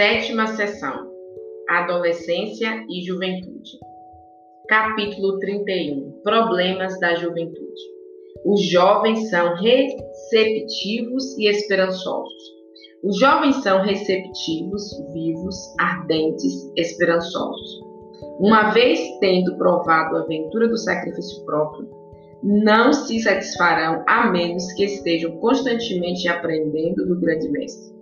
Sétima sessão: Adolescência e Juventude. Capítulo 31 Problemas da Juventude. Os jovens são receptivos e esperançosos. Os jovens são receptivos, vivos, ardentes, esperançosos. Uma vez tendo provado a aventura do sacrifício próprio, não se satisfarão a menos que estejam constantemente aprendendo do grande mestre.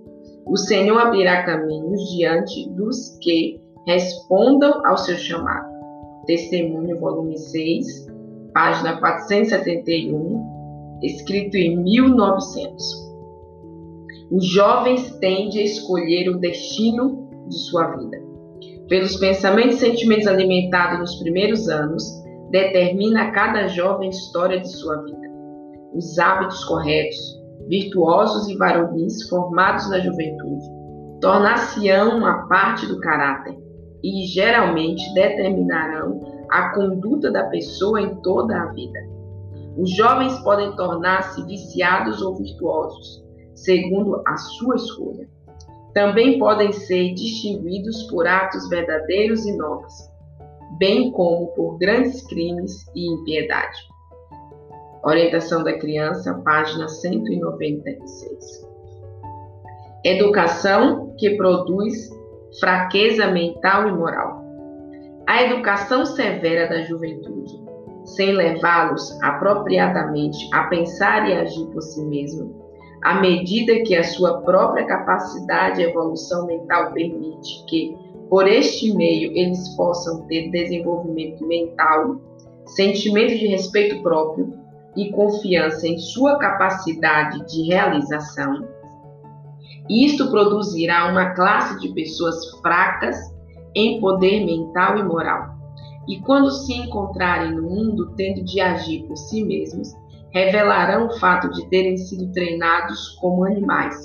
O Senhor abrirá caminhos diante dos que respondam ao seu chamado. Testemunho, volume 6, página 471, escrito em 1900. Os jovens tendem a escolher o destino de sua vida. Pelos pensamentos e sentimentos alimentados nos primeiros anos, determina cada jovem a história de sua vida. Os hábitos corretos, virtuosos e varonis formados na juventude, tornar-se-ão uma parte do caráter e geralmente determinarão a conduta da pessoa em toda a vida. Os jovens podem tornar-se viciados ou virtuosos, segundo a sua escolha. Também podem ser distinguidos por atos verdadeiros e nobres, bem como por grandes crimes e impiedade. Orientação da Criança, página 196. Educação que produz fraqueza mental e moral. A educação severa da juventude, sem levá-los apropriadamente a pensar e agir por si mesmo, à medida que a sua própria capacidade e evolução mental permite que, por este meio, eles possam ter desenvolvimento mental, sentimento de respeito próprio, e confiança em sua capacidade de realização, isto produzirá uma classe de pessoas fracas em poder mental e moral. E quando se encontrarem no mundo tendo de agir por si mesmos, revelarão o fato de terem sido treinados como animais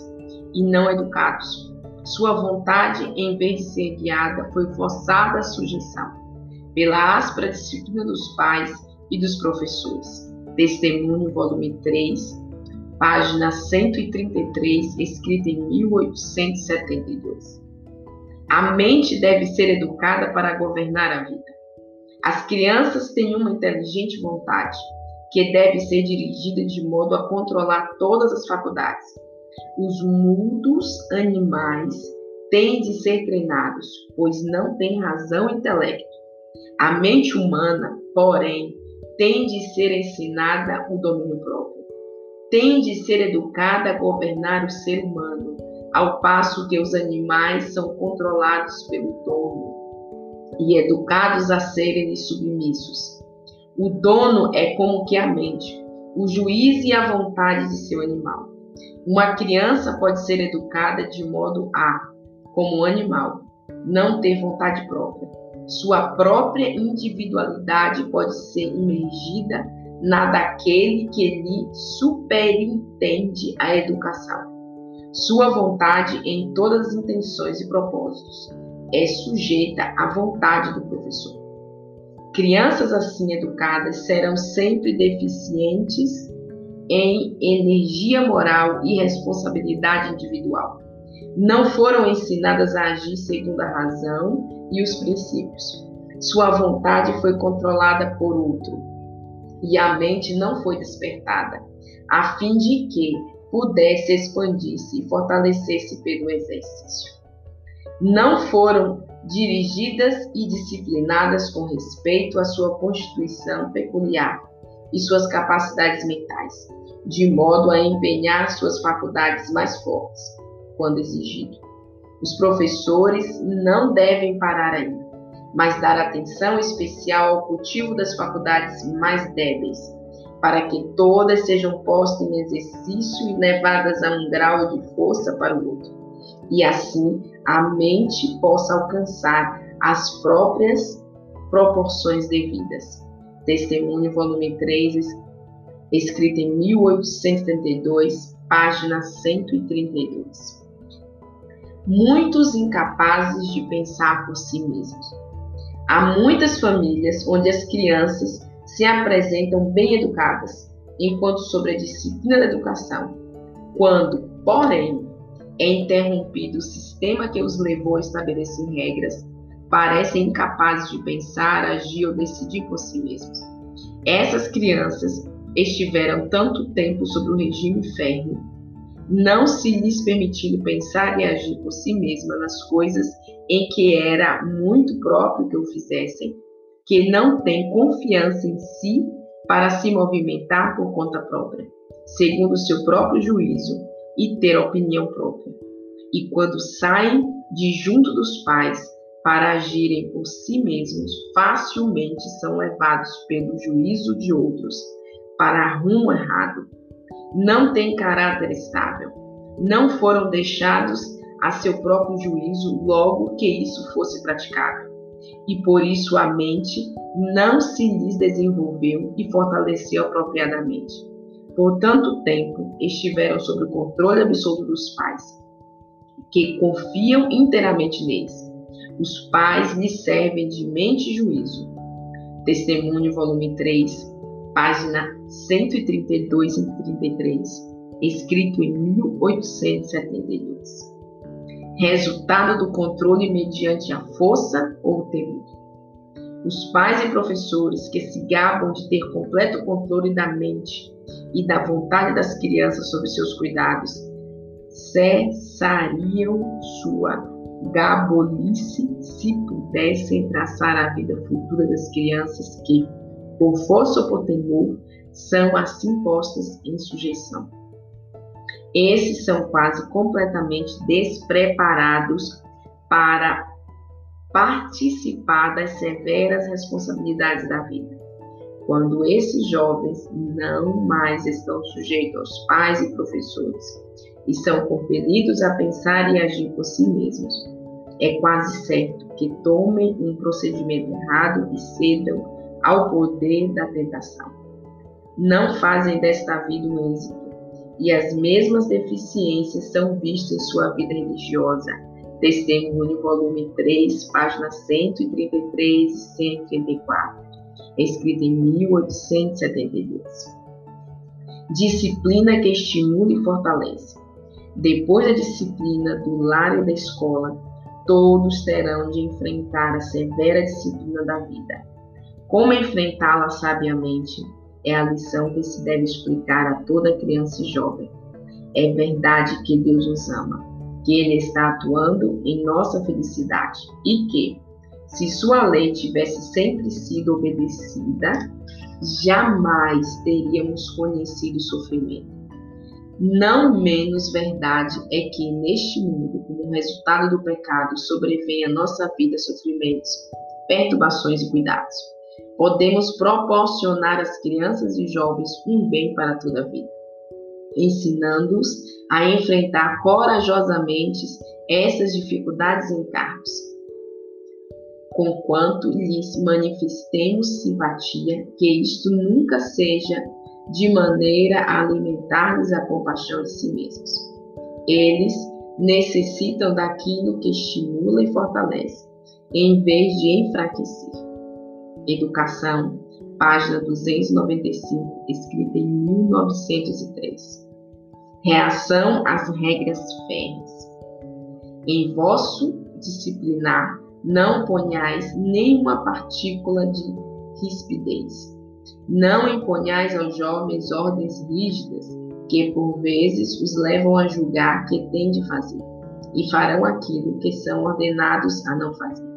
e não educados. Sua vontade, em vez de ser guiada, foi forçada à sujeição pela áspera disciplina dos pais e dos professores. Testemunho, volume 3, página 133, escrita em 1872. A mente deve ser educada para governar a vida. As crianças têm uma inteligente vontade, que deve ser dirigida de modo a controlar todas as faculdades. Os mudos animais têm de ser treinados, pois não têm razão e intelecto. A mente humana, porém, tem de ser ensinada o domínio próprio. Tem de ser educada a governar o ser humano, ao passo que os animais são controlados pelo dono e educados a serem submissos. O dono é como que a mente, o juiz e a vontade de seu animal. Uma criança pode ser educada de modo a, como um animal, não ter vontade própria sua própria individualidade pode ser imergida na daquele que lhe superintende a educação. Sua vontade em todas as intenções e propósitos é sujeita à vontade do professor. Crianças assim educadas serão sempre deficientes em energia moral e responsabilidade individual. Não foram ensinadas a agir segundo a razão e os princípios. Sua vontade foi controlada por outro e a mente não foi despertada, a fim de que pudesse expandir-se e fortalecer-se pelo exercício. Não foram dirigidas e disciplinadas com respeito à sua constituição peculiar e suas capacidades mentais, de modo a empenhar suas faculdades mais fortes, quando exigido. Os professores não devem parar aí, mas dar atenção especial ao cultivo das faculdades mais débeis, para que todas sejam postas em exercício e levadas a um grau de força para o outro, e assim a mente possa alcançar as próprias proporções devidas. Testemunho, volume 3, escrito em 1872, página 132 muitos incapazes de pensar por si mesmos. Há muitas famílias onde as crianças se apresentam bem educadas, enquanto sobre a disciplina da educação, quando, porém, é interrompido o sistema que os levou a estabelecer regras, parecem incapazes de pensar, agir ou decidir por si mesmos. Essas crianças estiveram tanto tempo sob o regime férreo, não se lhes permitindo pensar e agir por si mesmas nas coisas em que era muito próprio que o fizessem, que não têm confiança em si para se movimentar por conta própria, segundo seu próprio juízo e ter opinião própria. E quando saem de junto dos pais para agirem por si mesmos, facilmente são levados pelo juízo de outros para rumo errado. Não têm caráter estável. Não foram deixados a seu próprio juízo logo que isso fosse praticado. E por isso a mente não se lhes desenvolveu e fortaleceu apropriadamente. Por tanto tempo estiveram sob o controle absoluto dos pais, que confiam inteiramente neles. Os pais lhes servem de mente e juízo. Testemunho, volume 3, página 132 e 33, escrito em 1872. Resultado do controle mediante a força ou o temor. Os pais e professores que se gabam de ter completo controle da mente e da vontade das crianças sobre seus cuidados cessariam sua gabolice se pudessem traçar a vida futura das crianças que, por força ou por temor, são assim postas em sujeição. Esses são quase completamente despreparados para participar das severas responsabilidades da vida. Quando esses jovens não mais estão sujeitos aos pais e professores e são compelidos a pensar e agir por si mesmos, é quase certo que tomem um procedimento errado e cedam ao poder da tentação. Não fazem desta vida um êxito, e as mesmas deficiências são vistas em sua vida religiosa. Testemunho, volume 3, páginas 133 e 134, escrito em 1872. Disciplina que estimula e fortalece. Depois da disciplina do lar e da escola, todos terão de enfrentar a severa disciplina da vida. Como enfrentá-la sabiamente é a lição que se deve explicar a toda criança e jovem. É verdade que Deus nos ama, que Ele está atuando em nossa felicidade e que, se Sua lei tivesse sempre sido obedecida, jamais teríamos conhecido sofrimento. Não menos verdade é que neste mundo, como resultado do pecado, sobrevém a nossa vida sofrimentos, perturbações e cuidados podemos proporcionar às crianças e jovens um bem para toda a vida, ensinando-os a enfrentar corajosamente essas dificuldades e encargos. Conquanto lhes manifestemos simpatia, que isto nunca seja de maneira a alimentar-lhes a compaixão de si mesmos. Eles necessitam daquilo que estimula e fortalece, em vez de enfraquecer. Educação, página 295, escrita em 1903. Reação às regras férreas. Em vosso disciplinar não ponhais nenhuma partícula de rispidez. Não imponhais aos jovens ordens rígidas, que por vezes os levam a julgar que têm de fazer, e farão aquilo que são ordenados a não fazer.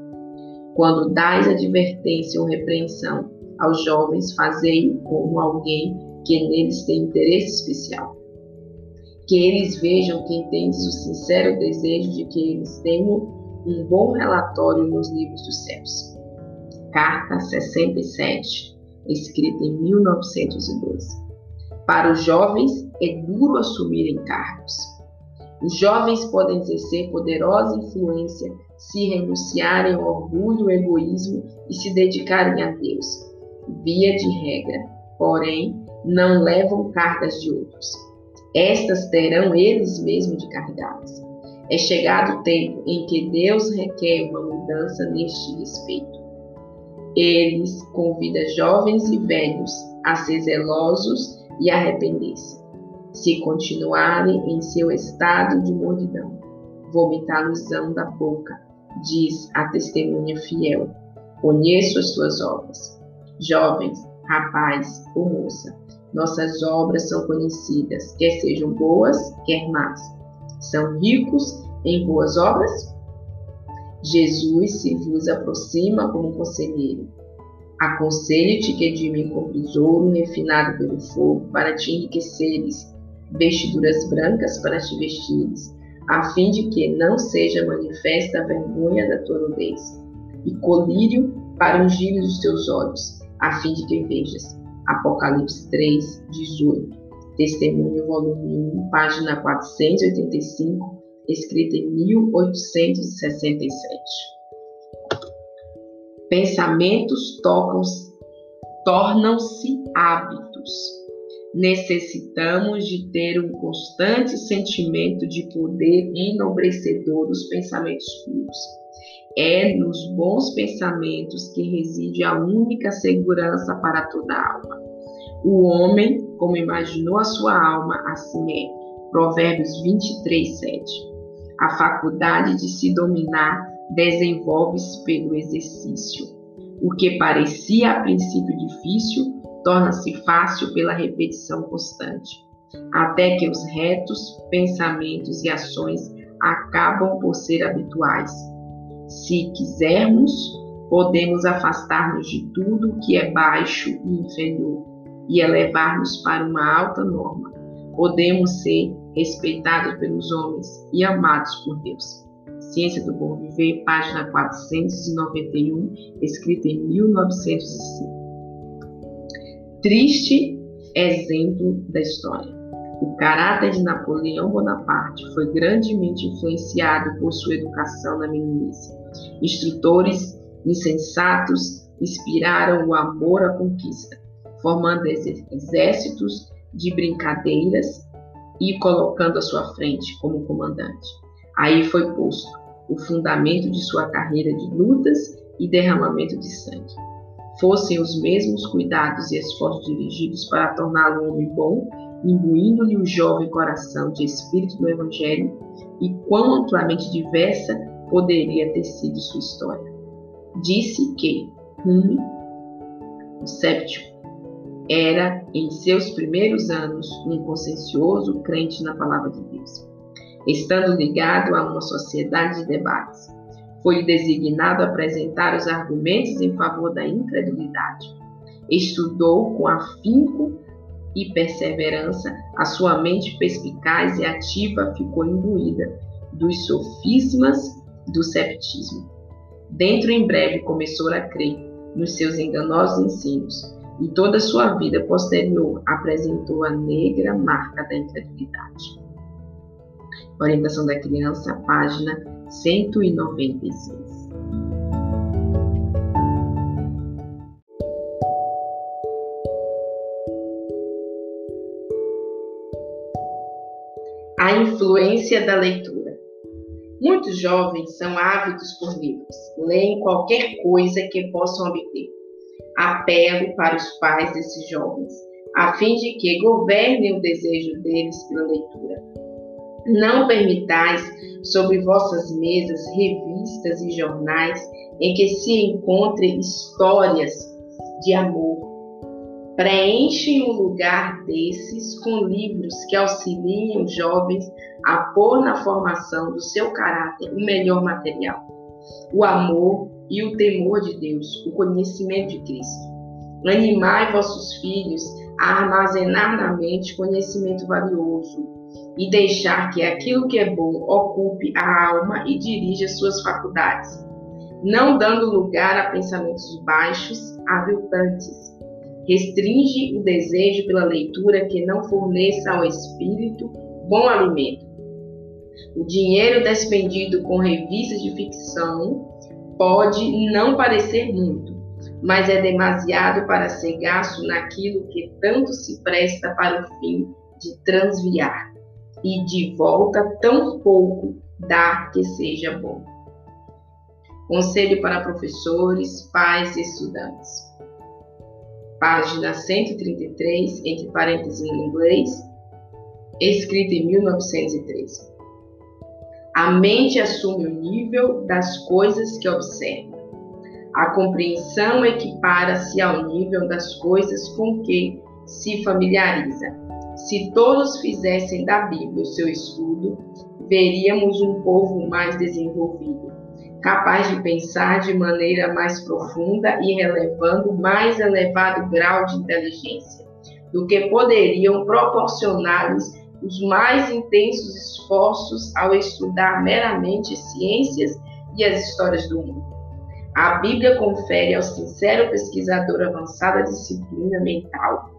Quando dais advertência ou repreensão aos jovens, fazei-o como alguém que neles tem interesse especial. Que eles vejam que tendes o sincero desejo de que eles tenham um bom relatório nos livros dos céus. Carta 67, escrita em 1912. Para os jovens é duro assumir encargos. Os jovens podem exercer poderosa influência se renunciarem ao orgulho, e egoísmo e se dedicarem a Deus. Via de regra, porém, não levam cargas de outros. Estas terão eles mesmos de carregá-las. É chegado o tempo em que Deus requer uma mudança neste respeito. Eles convida jovens e velhos a ser zelosos e arrepender-se. Se continuarem em seu estado de mordidão. Vomitá-los-ão da boca, diz a testemunha fiel. Conheço as tuas obras. Jovens, rapaz ou moça, nossas obras são conhecidas, quer sejam boas, quer más. São ricos em boas obras? Jesus se vos aproxima como conselheiro. Aconselho-te que de mim compres ouro refinado pelo fogo para te enriqueceres, vestiduras brancas para te vestires, a fim de que não seja manifesta a vergonha da tua nudez, e colírio para ungir os teus olhos, a fim de que vejas. Apocalipse 3, 18. Testemunho, volume 1, página 485, escrita em 1867. Pensamentos tornam-se hábitos. Necessitamos de ter um constante sentimento de poder enobrecedor dos pensamentos puros. É nos bons pensamentos que reside a única segurança para toda alma. O homem, como imaginou a sua alma, assim é. Provérbios 23, 7. A faculdade de se dominar desenvolve-se pelo exercício. O que parecia a princípio difícil torna-se fácil pela repetição constante, até que os retos pensamentos e ações acabam por ser habituais. Se quisermos, podemos afastar-nos de tudo que é baixo e inferior e elevar-nos para uma alta norma. Podemos ser respeitados pelos homens e amados por Deus. Ciência do Bom Viver, página 491, escrita em 1905. Triste exemplo da história. O caráter de Napoleão Bonaparte foi grandemente influenciado por sua educação na meninice. Instrutores insensatos inspiraram o amor à conquista, formando exércitos de brincadeiras e colocando à sua frente como comandante. Aí foi posto o fundamento de sua carreira de lutas e derramamento de sangue. Fossem os mesmos cuidados e esforços dirigidos para torná-lo um homem bom, imbuindo-lhe o jovem coração de espírito do Evangelho, e quão amplamente diversa poderia ter sido sua história. Disse que Hume, o séptico, era, em seus primeiros anos, um consciencioso crente na palavra de Deus estando ligado a uma sociedade de debates. Foi designado apresentar os argumentos em favor da incredulidade. Estudou com afinco e perseverança, a sua mente perspicaz e ativa ficou imbuída dos sofismas do ceptismo. Dentro em breve começou a crer nos seus enganosos ensinos, e toda a sua vida posterior apresentou a negra marca da incredulidade. Orientação da Criança, página 196. A influência da leitura. Muitos jovens são ávidos por livros, leem qualquer coisa que possam obter. Apelo para os pais desses jovens, a fim de que governem o desejo deles pela leitura não permitais sobre vossas mesas revistas e jornais em que se encontrem histórias de amor. Preenchem o lugar desses com livros que auxiliem os jovens a pôr na formação do seu caráter o melhor material: o amor e o temor de Deus, o conhecimento de Cristo. Animai vossos filhos a armazenar na mente conhecimento valioso, e deixar que aquilo que é bom ocupe a alma e dirija suas faculdades, não dando lugar a pensamentos baixos, aviltantes. Restringe o desejo pela leitura que não forneça ao espírito bom alimento. O dinheiro despendido com revistas de ficção pode não parecer muito, mas é demasiado para ser gasto naquilo que tanto se presta para o fim de transviar e de volta tão pouco dá que seja bom. Conselho para professores, pais e estudantes. Página 133, entre parênteses em inglês, escrita em 1913. A mente assume o nível das coisas que observa. A compreensão equipara-se ao nível das coisas com que se familiariza. Se todos fizessem da Bíblia o seu estudo, veríamos um povo mais desenvolvido, capaz de pensar de maneira mais profunda e relevando mais elevado grau de inteligência do que poderiam proporcionar-lhes os mais intensos esforços ao estudar meramente ciências e as histórias do mundo. A Bíblia confere ao sincero pesquisador avançada disciplina mental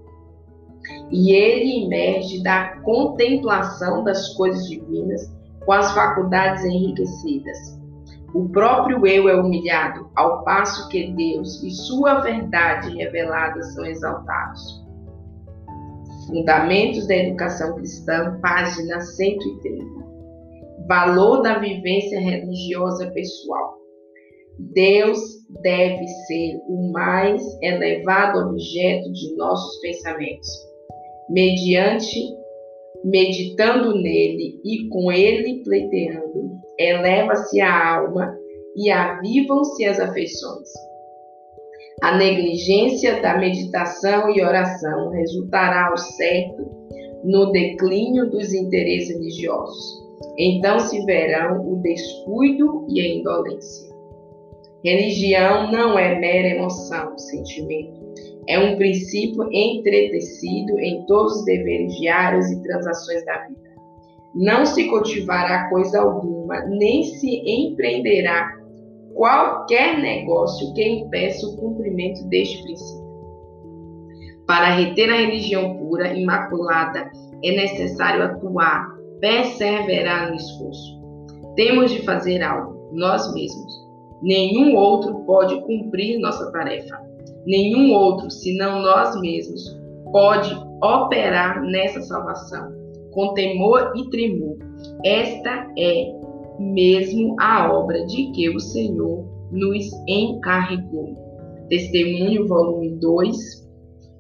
e ele emerge da contemplação das coisas divinas com as faculdades enriquecidas. O próprio eu é humilhado, ao passo que Deus e sua verdade revelada são exaltados. Fundamentos da Educação Cristã, página 130. Valor da vivência religiosa pessoal. Deus deve ser o mais elevado objeto de nossos pensamentos. Mediante, meditando nele e com ele pleiteando, eleva-se a alma e avivam-se as afeições. A negligência da meditação e oração resultará ao certo no declínio dos interesses religiosos. Então se verão o descuido e a indolência. Religião não é mera emoção, sentimento. É um princípio entretecido em todos os deveres diários e transações da vida. Não se cultivará coisa alguma, nem se empreenderá qualquer negócio que impeça o cumprimento deste princípio. Para reter a religião pura, imaculada, é necessário atuar, perseverar no esforço. Temos de fazer algo, nós mesmos. Nenhum outro pode cumprir nossa tarefa. Nenhum outro, senão nós mesmos, pode operar nessa salvação com temor e tremor. Esta é mesmo a obra de que o Senhor nos encarregou. Testemunho, volume 2,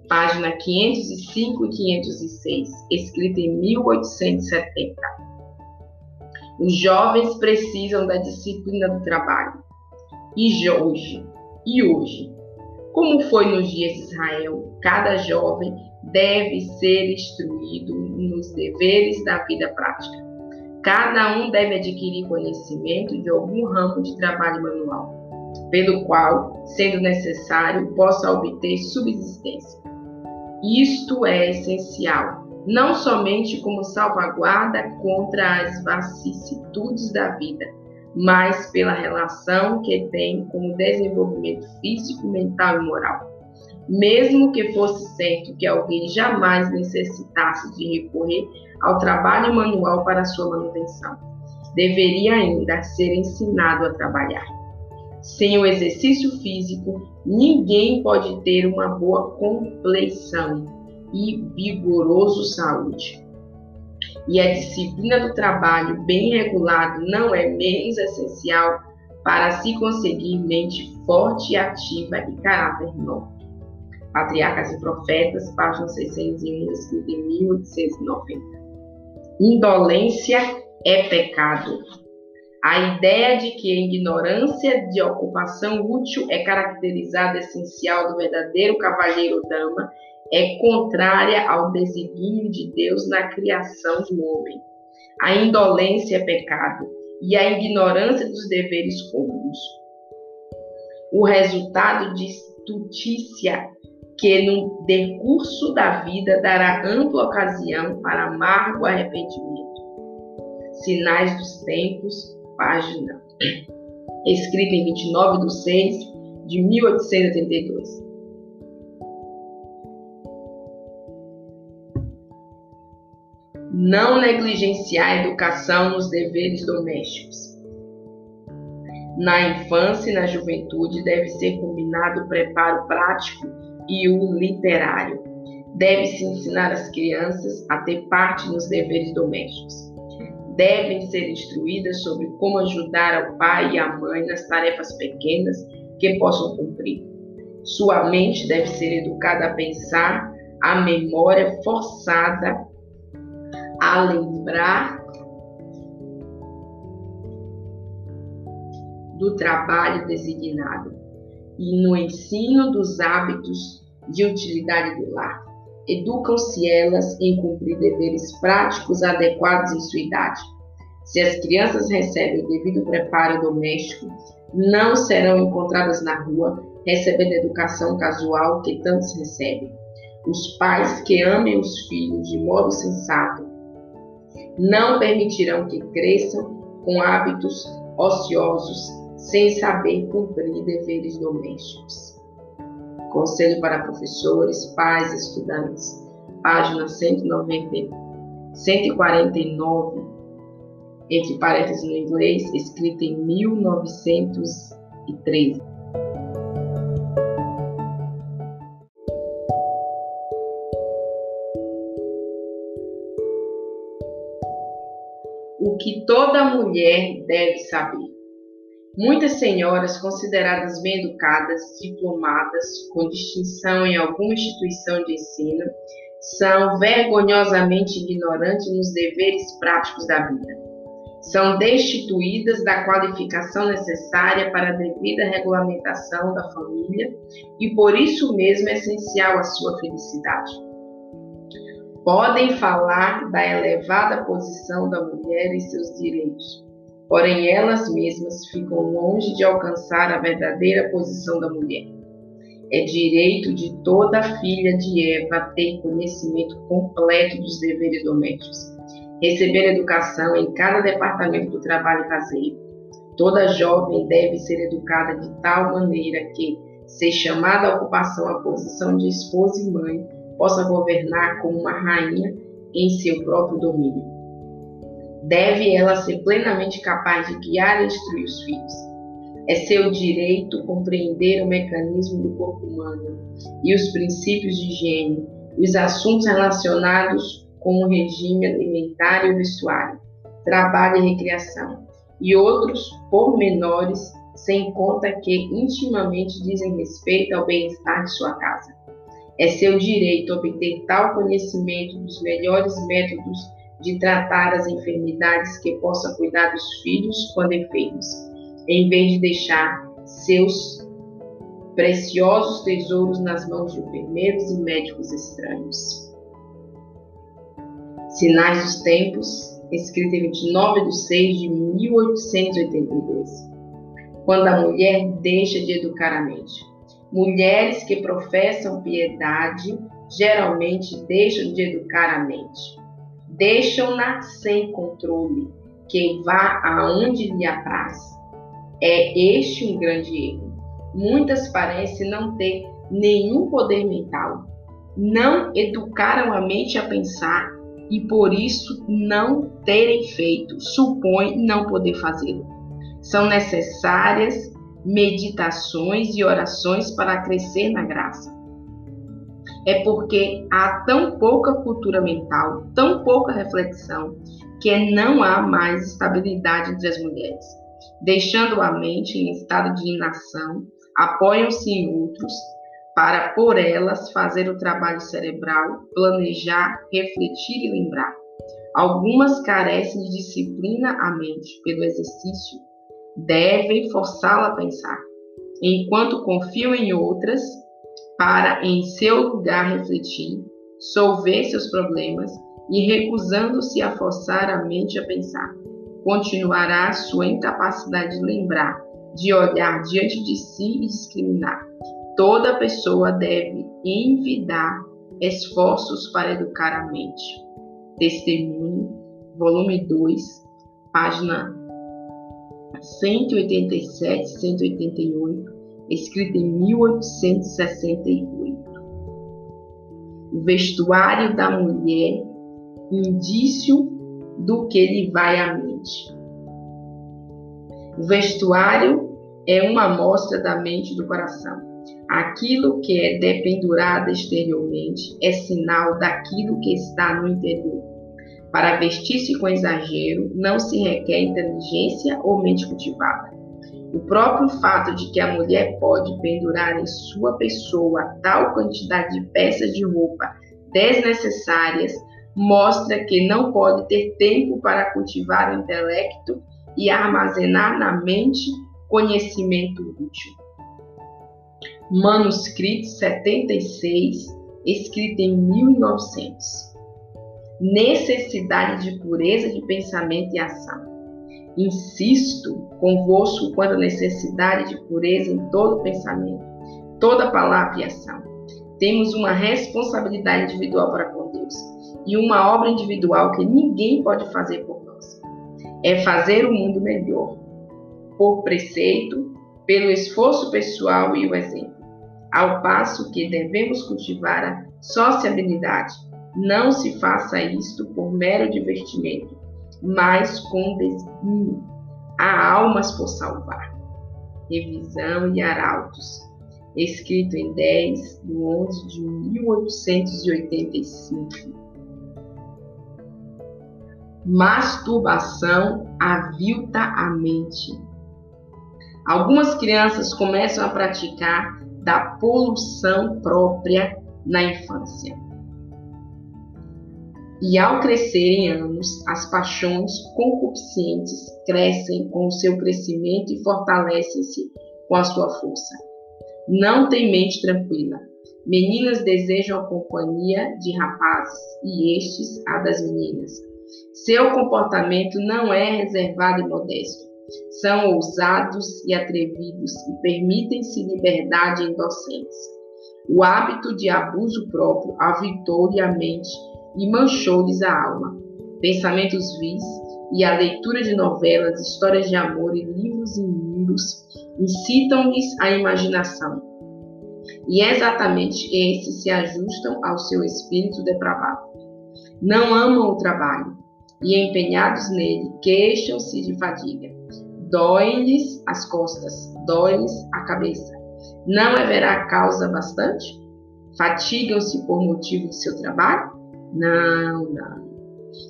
página 505 e 506, escrito em 1870. Os jovens precisam da disciplina do trabalho. E hoje, e hoje, como foi nos dias de Israel, cada jovem deve ser instruído nos deveres da vida prática Cada um deve adquirir conhecimento de algum ramo de trabalho manual, pelo qual, sendo necessário, possa obter subsistência. Isto é essencial, não somente como salvaguarda contra as vicissitudes da vida, mas pela relação que tem com o desenvolvimento físico, mental e moral. Mesmo que fosse certo que alguém jamais necessitasse de recorrer ao trabalho manual para sua manutenção. Deveria ainda ser ensinado a trabalhar. Sem o exercício físico, ninguém pode ter uma boa compleição e vigoroso saúde. E a disciplina do trabalho bem regulado não é menos essencial para se conseguir mente forte e ativa e caráter nobre. Patriarcas e Profetas, página 601, escrito em 1890. Indolência é pecado. A ideia de que a ignorância de ocupação útil é caracterizada essencial do verdadeiro cavalheiro-dama é contrária ao desígnio de Deus na criação do homem. A indolência é pecado e a ignorância dos deveres comuns. O resultado de estutícia que no decurso da vida dará ampla ocasião para amargo arrependimento. Sinais dos Tempos, página, escrita em 29 de 6 de 1882. Não negligenciar a educação nos deveres domésticos. Na infância e na juventude deve ser combinado o preparo prático e o literário. Deve-se ensinar as crianças a ter parte nos deveres domésticos. Devem ser instruídas sobre como ajudar ao pai e à mãe nas tarefas pequenas que possam cumprir. Sua mente deve ser educada a pensar, a memória forçada a lembrar do trabalho designado e no ensino dos hábitos de utilidade do lar. Educam-se elas em cumprir deveres práticos adequados em sua idade. Se as crianças recebem o devido preparo doméstico, não serão encontradas na rua recebendo a educação casual que tantos recebem. Os pais que amem os filhos de modo sensato não permitirão que cresçam com hábitos ociosos sem saber cumprir deveres domésticos. Conselho para professores, pais e estudantes, página 190, 149, entre parênteses no inglês, escrita em 1913. Toda mulher deve saber. Muitas senhoras consideradas bem educadas, diplomadas, com distinção em alguma instituição de ensino, são vergonhosamente ignorantes nos deveres práticos da vida. São destituídas da qualificação necessária para a devida regulamentação da família e por isso mesmo é essencial à sua felicidade. Podem falar da elevada posição da mulher e seus direitos, porém elas mesmas ficam longe de alcançar a verdadeira posição da mulher. É direito de toda filha de Eva ter conhecimento completo dos deveres domésticos, receber educação em cada departamento do trabalho caseiro. Toda jovem deve ser educada de tal maneira que, ser chamada à ocupação a posição de esposa e mãe, possa governar como uma rainha em seu próprio domínio deve ela ser plenamente capaz de guiar e instruir os filhos. É seu direito compreender o mecanismo do corpo humano e os princípios de higiene, os assuntos relacionados com o regime alimentar e o vestuário, trabalho e recreação, e outros pormenores sem conta que intimamente dizem respeito ao bem-estar de sua casa. É seu direito obter tal conhecimento dos melhores métodos de tratar as enfermidades que possa cuidar dos filhos quando enfermos, em vez de deixar seus preciosos tesouros nas mãos de enfermeiros e médicos estranhos. Sinais dos Tempos, escrito em 29 de 6 de 1882. Quando a mulher deixa de educar a mente. Mulheres que professam piedade geralmente deixam de educar a mente deixam-na sem controle, que vá aonde lhe apraz. É este um grande erro. Muitas parecem não ter nenhum poder mental, não educaram a mente a pensar e por isso não terem feito, supõem não poder fazê-lo. São necessárias meditações e orações para crescer na graça é porque há tão pouca cultura mental, tão pouca reflexão, que não há mais estabilidade entre as mulheres. Deixando a mente em estado de inação, apoiam-se em outros para, por elas, fazer o trabalho cerebral, planejar, refletir e lembrar. Algumas carecem de disciplina à mente pelo exercício, devem forçá-la a pensar, enquanto confiam em outras para, em seu lugar, refletir, solver seus problemas e, recusando-se a forçar a mente a pensar, continuará sua incapacidade de lembrar, de olhar diante de si e discriminar. Toda pessoa deve envidar esforços para educar a mente. Testemunho, volume 2, página 187 188 escrita em 1868. O vestuário da mulher, indício do que lhe vai à mente. O vestuário é uma amostra da mente e do coração. Aquilo que é dependurado exteriormente é sinal daquilo que está no interior. Para vestir-se com exagero, não se requer inteligência ou mente cultivada. O próprio fato de que a mulher pode pendurar em sua pessoa tal quantidade de peças de roupa desnecessárias mostra que não pode ter tempo para cultivar o intelecto e armazenar na mente conhecimento útil. Manuscrito 76, escrito em 1900. Necessidade de pureza de pensamento e ação. Insisto convosco quanto à necessidade de pureza em todo pensamento, toda palavra e ação. Temos uma responsabilidade individual para com Deus e uma obra individual que ninguém pode fazer por nós. É fazer o mundo melhor, por preceito, pelo esforço pessoal e o exemplo. Ao passo que devemos cultivar a sociabilidade, não se faça isto por mero divertimento, mas com desígnio. Há almas por salvar. Revisão e Arautos, escrito em 10 de 11 de 1885. Masturbação avilta a mente. Algumas crianças começam a praticar da poluição própria na infância. E ao crescerem anos, as paixões concupiscentes crescem com o seu crescimento e fortalecem-se com a sua força. Não tem mente tranquila. Meninas desejam a companhia de rapazes e estes a das meninas. Seu comportamento não é reservado e modesto. São ousados e atrevidos e permitem-se liberdade indocentes. O hábito de abuso próprio avitou-lhe a mente e manchou-lhes a alma. Pensamentos vis e a leitura de novelas, histórias de amor e livros imundos incitam-lhes a imaginação. E exatamente esses se ajustam ao seu espírito depravado. Não amam o trabalho e, empenhados nele, queixam-se de fadiga. Doem-lhes as costas, dói-lhes a cabeça. Não haverá causa bastante? Fatigam-se por motivo de seu trabalho? Não, não.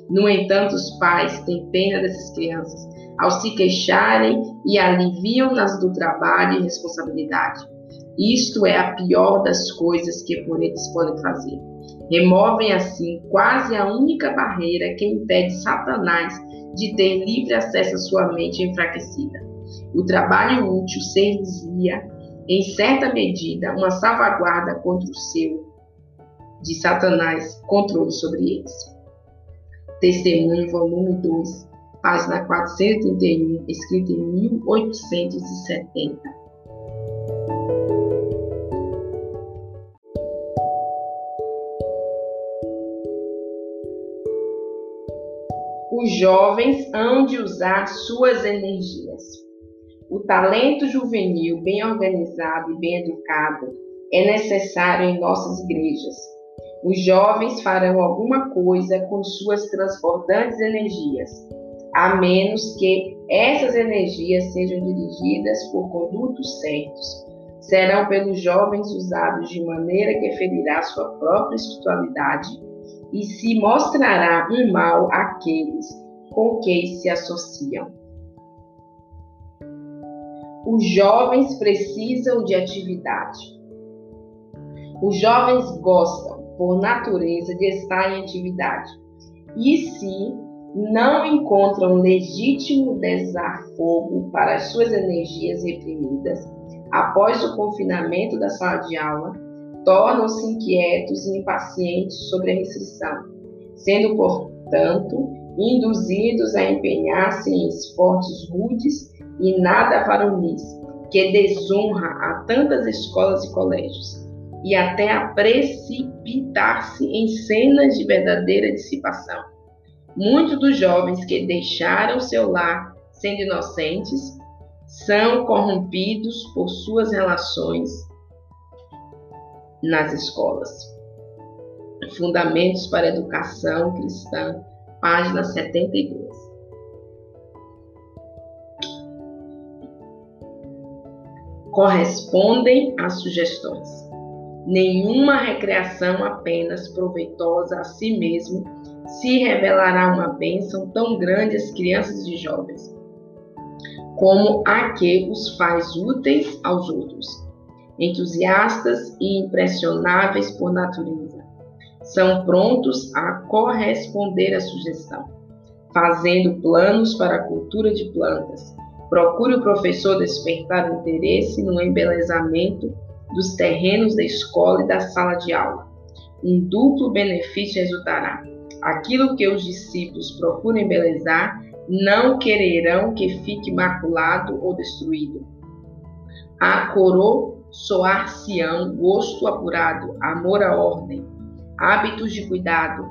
No entanto, os pais têm pena dessas crianças ao se queixarem e aliviam-nas do trabalho e responsabilidade. Isto é a pior das coisas que por eles podem fazer. Removem assim quase a única barreira que impede Satanás de ter livre acesso à sua mente enfraquecida. O trabalho útil servia, em certa medida, uma salvaguarda contra o seu de Satanás controle sobre eles. Testemunho, volume 2, página 431, escrito em 1870. Os jovens hão de usar suas energias. O talento juvenil bem organizado e bem educado é necessário em nossas igrejas os jovens farão alguma coisa com suas transbordantes energias, a menos que essas energias sejam dirigidas por condutos certos. Serão pelos jovens usados de maneira que ferirá sua própria espiritualidade e se mostrará um mal àqueles com quem se associam. Os jovens precisam de atividade. Os jovens gostam por natureza, de estar em atividade. E se não encontram legítimo desafogo para as suas energias reprimidas após o confinamento da sala de aula, tornam-se inquietos e impacientes sobre a restrição, sendo, portanto, induzidos a empenhar-se em esportes rudes e nada varonis, que desonra a tantas escolas e colégios e até a precipitar-se em cenas de verdadeira dissipação. Muitos dos jovens que deixaram seu lar sendo inocentes são corrompidos por suas relações nas escolas. Fundamentos para a Educação Cristã, página 72. Correspondem às sugestões nenhuma recreação apenas proveitosa a si mesmo se revelará uma bênção tão grande às crianças e jovens, como a que os faz úteis aos outros, entusiastas e impressionáveis por natureza. São prontos a corresponder à sugestão, fazendo planos para a cultura de plantas. Procure o professor despertar interesse no embelezamento dos terrenos da escola e da sala de aula. Um duplo benefício resultará. Aquilo que os discípulos procuram embelezar, não quererão que fique maculado ou destruído. A coroa soar-se-ão gosto apurado, amor à ordem, hábitos de cuidado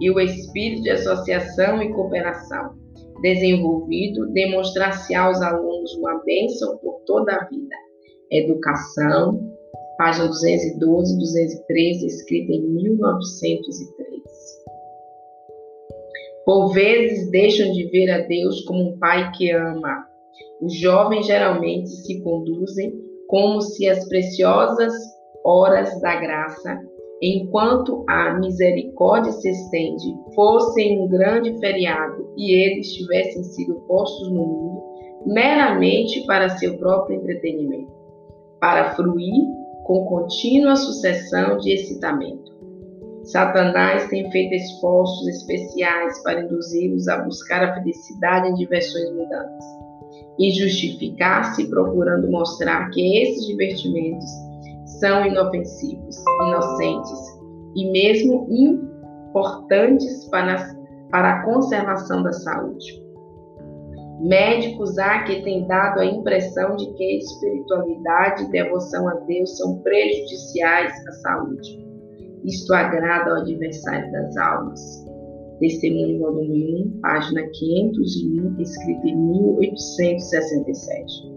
e o espírito de associação e cooperação desenvolvido, demonstrar-se aos alunos uma bênção por toda a vida. Educação, página 212, 213, escrita em 1903. Por vezes deixam de ver a Deus como um pai que ama. Os jovens geralmente se conduzem como se as preciosas horas da graça, enquanto a misericórdia se estende, fossem um grande feriado e eles tivessem sido postos no mundo meramente para seu próprio entretenimento, para fruir com contínua sucessão de excitamento. Satanás tem feito esforços especiais para induzi-los a buscar a felicidade em diversões mudantes e justificar-se procurando mostrar que esses divertimentos são inofensivos, inocentes e mesmo importantes para, para a conservação da saúde. Médicos há que têm dado a impressão de que espiritualidade e devoção a Deus são prejudiciais à saúde. Isto agrada ao adversário das almas. Testemunho volume 1, página 501, escrito em 1867.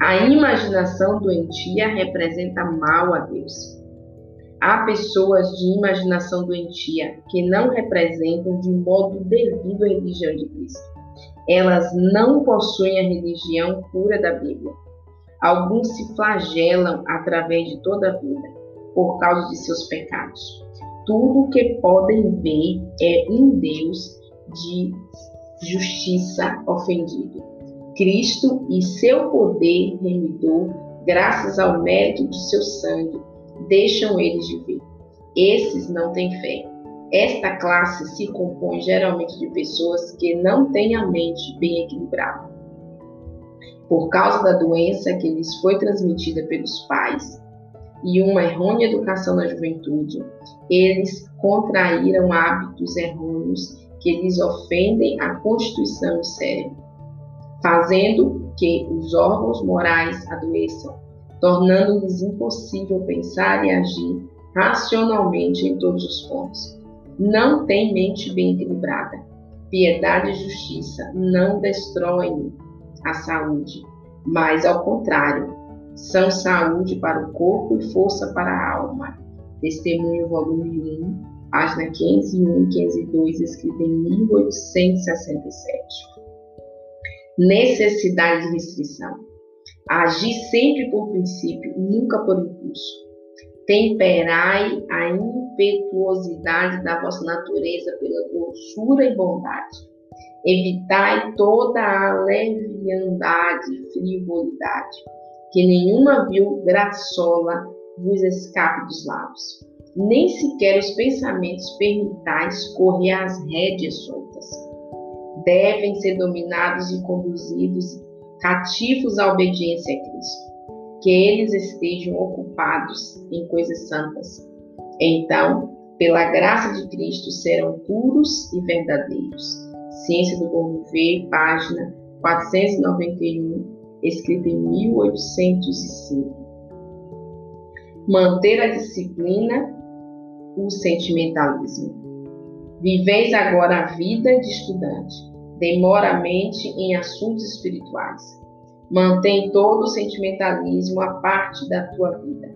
A imaginação doentia representa mal a Deus. Há pessoas de imaginação doentia que não representam de modo devido a religião de Cristo elas não possuem a religião pura da Bíblia. Alguns se flagelam através de toda a vida por causa de seus pecados. Tudo o que podem ver é um Deus de justiça ofendido. Cristo e seu poder remidor, graças ao mérito de seu sangue, deixam eles de ver. Esses não têm fé. Esta classe se compõe geralmente de pessoas que não têm a mente bem equilibrada. Por causa da doença que lhes foi transmitida pelos pais e uma errônea educação na juventude, eles contraíram hábitos errôneos que lhes ofendem a constituição do cérebro, fazendo que os órgãos morais adoeçam, tornando-lhes impossível pensar e agir racionalmente em todos os pontos não tem mente bem equilibrada. Piedade e justiça não destroem a saúde, mas ao contrário, são saúde para o corpo e força para a alma. Testemunho, volume 1, página 501 e 502, escrito em 1867. Necessidade de restrição. Agir sempre por princípio, nunca por impulso Temperai a impetuosidade da vossa natureza pela doçura e bondade. Evitai toda a leviandade e frivolidade, que nenhuma vil graçola vos escape dos lábios. Nem sequer os pensamentos permitais correr às rédeas soltas. Devem ser dominados e conduzidos cativos à obediência a Cristo que eles estejam ocupados em coisas santas. Então, pela graça de Cristo, serão puros e verdadeiros. Ciência do Bom Viver, página 491, escrita em 1805. Manter a disciplina, o sentimentalismo. Viveis agora a vida de estudante. Demora a mente em assuntos espirituais Mantém todo o sentimentalismo à parte da tua vida.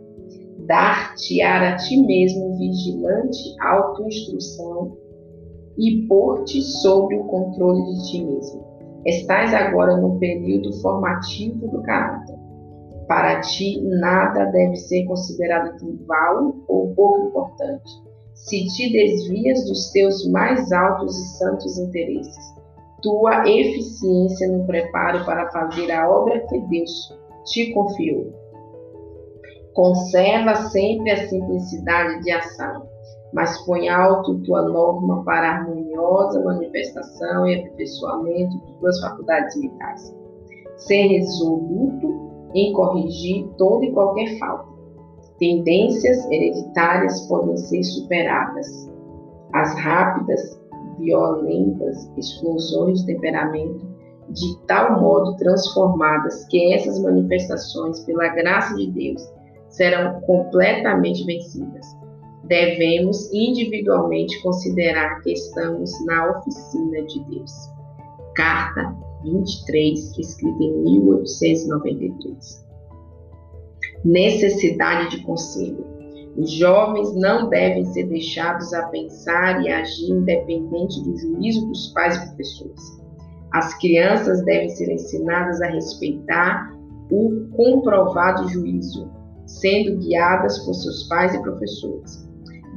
Dar-te-á a ti mesmo vigilante autoinstrução e pôr-te sob o controle de ti mesmo. Estás agora no período formativo do caráter. Para ti, nada deve ser considerado trivial ou pouco importante. Se te desvias dos teus mais altos e santos interesses, tua eficiência no preparo para fazer a obra que Deus te confiou. Conserva sempre a simplicidade de ação. mas põe alto tua norma para a harmoniosa manifestação e aperfeiçoamento de tuas faculdades mentais. Ser resoluto em corrigir toda e qualquer falta. Tendências hereditárias podem ser superadas. As rápidas, violentas explosões de temperamento de tal modo transformadas que essas manifestações, pela graça de Deus, serão completamente vencidas devemos individualmente considerar que estamos na oficina de Deus. Carta 23, escrita em 1893. Necessidade de conselho. Os jovens não devem ser deixados a pensar e agir independente do juízo dos pais e professores. As crianças devem ser ensinadas a respeitar o comprovado juízo, sendo guiadas por seus pais e professores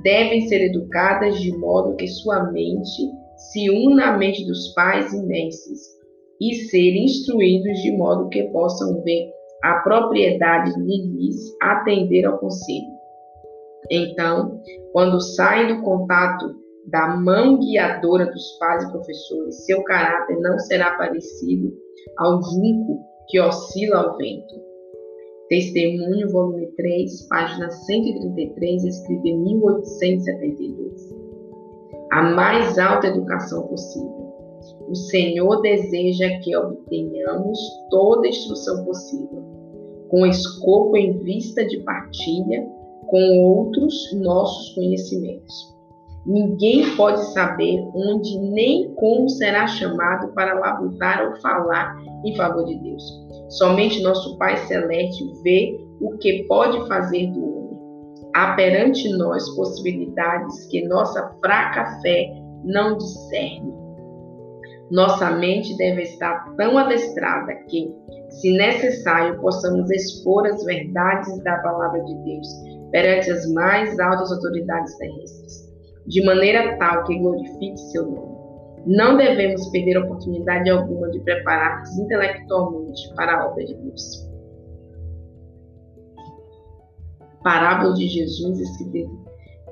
devem ser educadas de modo que sua mente se una à mente dos pais e mestres e ser instruídos de modo que possam ver a propriedade de lhes atender ao conselho. Então, quando saem do contato da mão guiadora dos pais e professores, seu caráter não será parecido ao junco que oscila ao vento. Testemunho, volume 3, página 133, escrito em 1872. A mais alta educação possível. O Senhor deseja que obtenhamos toda a instrução possível, com escopo em vista de partilha com outros nossos conhecimentos. Ninguém pode saber onde nem como será chamado para labutar ou falar em favor de Deus. Somente nosso Pai Celeste vê o que pode fazer do homem. Há perante nós possibilidades que nossa fraca fé não discerne. Nossa mente deve estar tão adestrada que, se necessário, possamos expor as verdades da palavra de Deus perante as mais altas autoridades terrestres, de maneira tal que glorifique seu nome. Não devemos perder oportunidade alguma de preparar-nos intelectualmente para a obra de Deus. Parábola de Jesus, escrita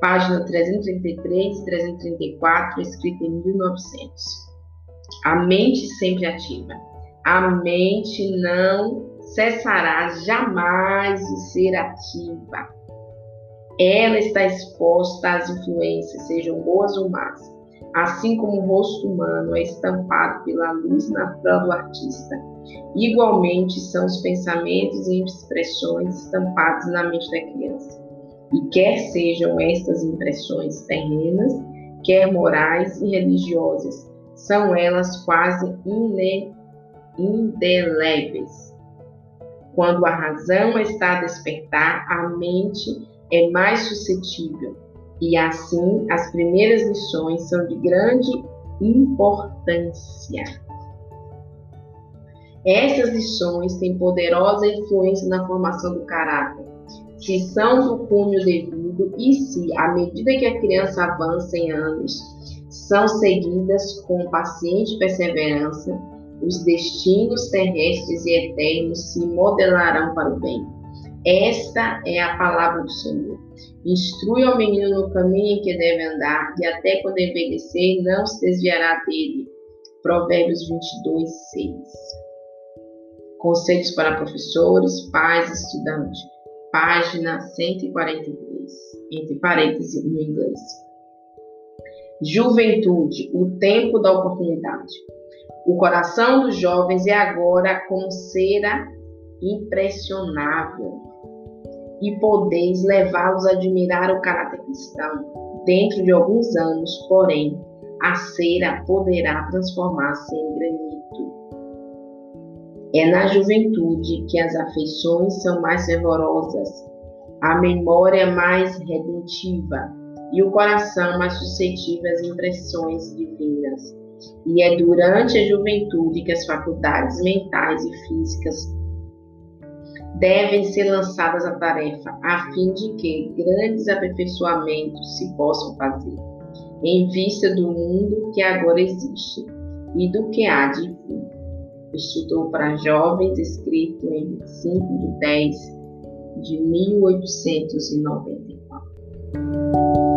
página 333 e 334, escrita em 1900. A mente sempre ativa. A mente não cessará jamais de ser ativa. Ela está exposta às influências, sejam boas ou más assim como o rosto humano é estampado pela luz natural do artista, igualmente são os pensamentos e expressões estampados na mente da criança. E quer sejam estas impressões terrenas, quer morais e religiosas, são elas quase indeléveis. Quando a razão está a despertar, a mente é mais suscetível e assim, as primeiras lições são de grande importância. Essas lições têm poderosa influência na formação do caráter, se são do cunho devido e se, à medida que a criança avança em anos, são seguidas com paciente perseverança, os destinos terrestres e eternos se modelarão para o bem. Esta é a palavra do Senhor. Instrui ao menino no caminho em que deve andar, e até quando envelhecer não se desviará dele. Provérbios 22, 6. Conselhos para professores, pais estudantes. Página 143, entre parênteses no inglês. Juventude, o tempo da oportunidade. O coração dos jovens é agora como cera impressionável e podeis levá-los a admirar o caráter cristão. Dentro de alguns anos, porém, a cera poderá transformar-se em granito. É na juventude que as afeições são mais fervorosas, a memória mais redentiva e o coração mais suscetível às impressões divinas. E é durante a juventude que as faculdades mentais e físicas devem ser lançadas à tarefa, a fim de que grandes aperfeiçoamentos se possam fazer, em vista do mundo que agora existe e do que há de vir. Estudo para Jovens, escrito em 25 de 10 de 1894.